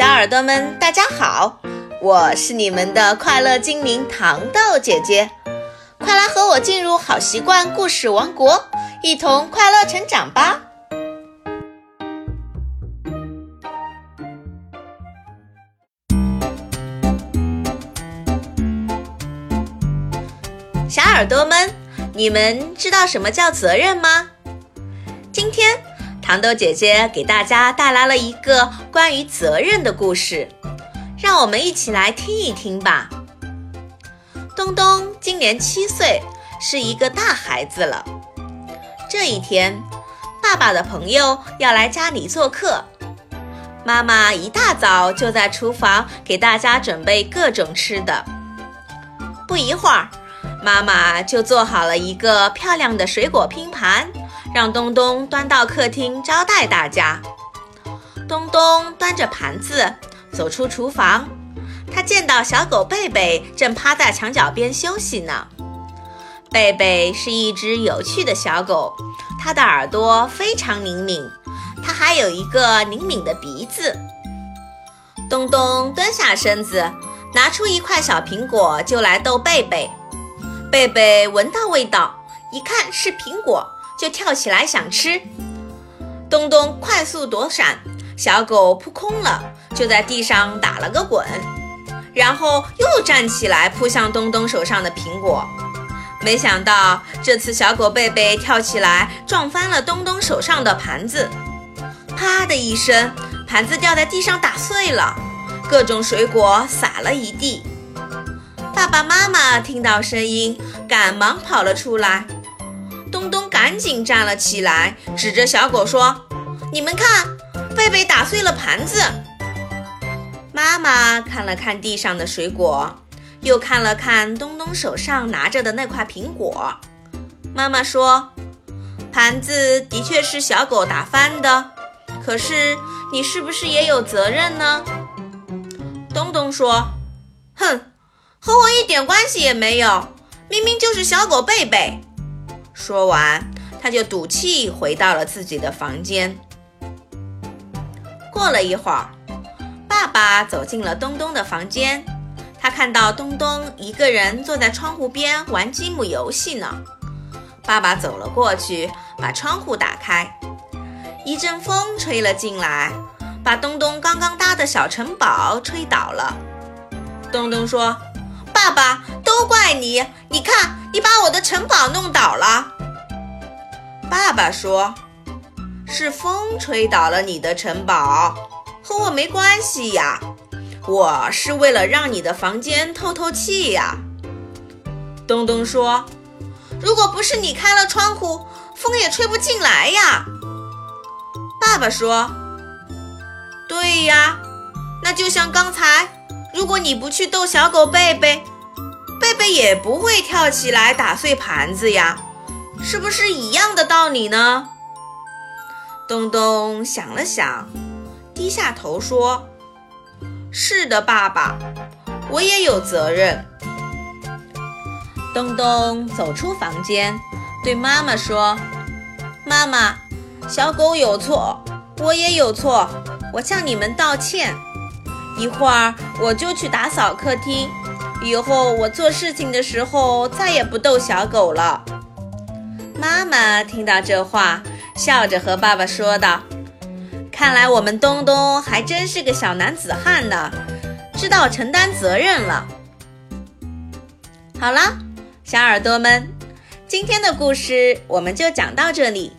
小耳朵们，大家好，我是你们的快乐精灵糖豆姐姐，快来和我进入好习惯故事王国，一同快乐成长吧！小耳朵们，你们知道什么叫责任吗？今天。糖豆姐姐给大家带来了一个关于责任的故事，让我们一起来听一听吧。东东今年七岁，是一个大孩子了。这一天，爸爸的朋友要来家里做客，妈妈一大早就在厨房给大家准备各种吃的。不一会儿，妈妈就做好了一个漂亮的水果拼盘。让东东端到客厅招待大家。东东端着盘子走出厨房，他见到小狗贝贝正趴在墙角边休息呢。贝贝是一只有趣的小狗，它的耳朵非常灵敏，它还有一个灵敏的鼻子。东东蹲下身子，拿出一块小苹果就来逗贝贝。贝贝闻到味道，一看是苹果。就跳起来想吃，东东快速躲闪，小狗扑空了，就在地上打了个滚，然后又站起来扑向东东手上的苹果。没想到这次小狗贝贝跳起来撞翻了东东手上的盘子，啪的一声，盘子掉在地上打碎了，各种水果洒了一地。爸爸妈妈听到声音，赶忙跑了出来。东东赶紧站了起来，指着小狗说：“你们看，贝贝打碎了盘子。”妈妈看了看地上的水果，又看了看东东手上拿着的那块苹果。妈妈说：“盘子的确是小狗打翻的，可是你是不是也有责任呢？”东东说：“哼，和我一点关系也没有，明明就是小狗贝贝。”说完，他就赌气回到了自己的房间。过了一会儿，爸爸走进了东东的房间，他看到东东一个人坐在窗户边玩积木游戏呢。爸爸走了过去，把窗户打开，一阵风吹了进来，把东东刚刚搭的小城堡吹倒了。东东说：“爸爸，都怪你！你看。”你把我的城堡弄倒了，爸爸说：“是风吹倒了你的城堡，和我没关系呀。我是为了让你的房间透透气呀。”东东说：“如果不是你开了窗户，风也吹不进来呀。”爸爸说：“对呀，那就像刚才，如果你不去逗小狗贝贝。”贝贝也不会跳起来打碎盘子呀，是不是一样的道理呢？东东想了想，低下头说：“是的，爸爸，我也有责任。”东东走出房间，对妈妈说：“妈妈，小狗有错，我也有错，我向你们道歉。一会儿我就去打扫客厅。”以后我做事情的时候再也不逗小狗了。妈妈听到这话，笑着和爸爸说道：“看来我们东东还真是个小男子汉呢，知道承担责任了。”好了，小耳朵们，今天的故事我们就讲到这里。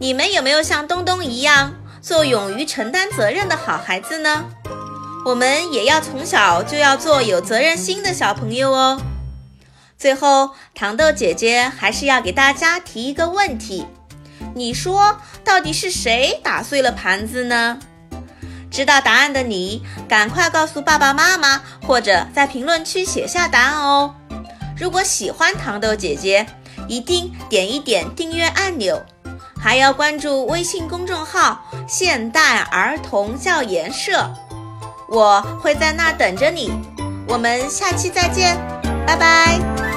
你们有没有像东东一样做勇于承担责任的好孩子呢？我们也要从小就要做有责任心的小朋友哦。最后，糖豆姐姐还是要给大家提一个问题：你说到底是谁打碎了盘子呢？知道答案的你，赶快告诉爸爸妈妈，或者在评论区写下答案哦。如果喜欢糖豆姐姐，一定点一点订阅按钮，还要关注微信公众号“现代儿童教研社”。我会在那等着你，我们下期再见，拜拜。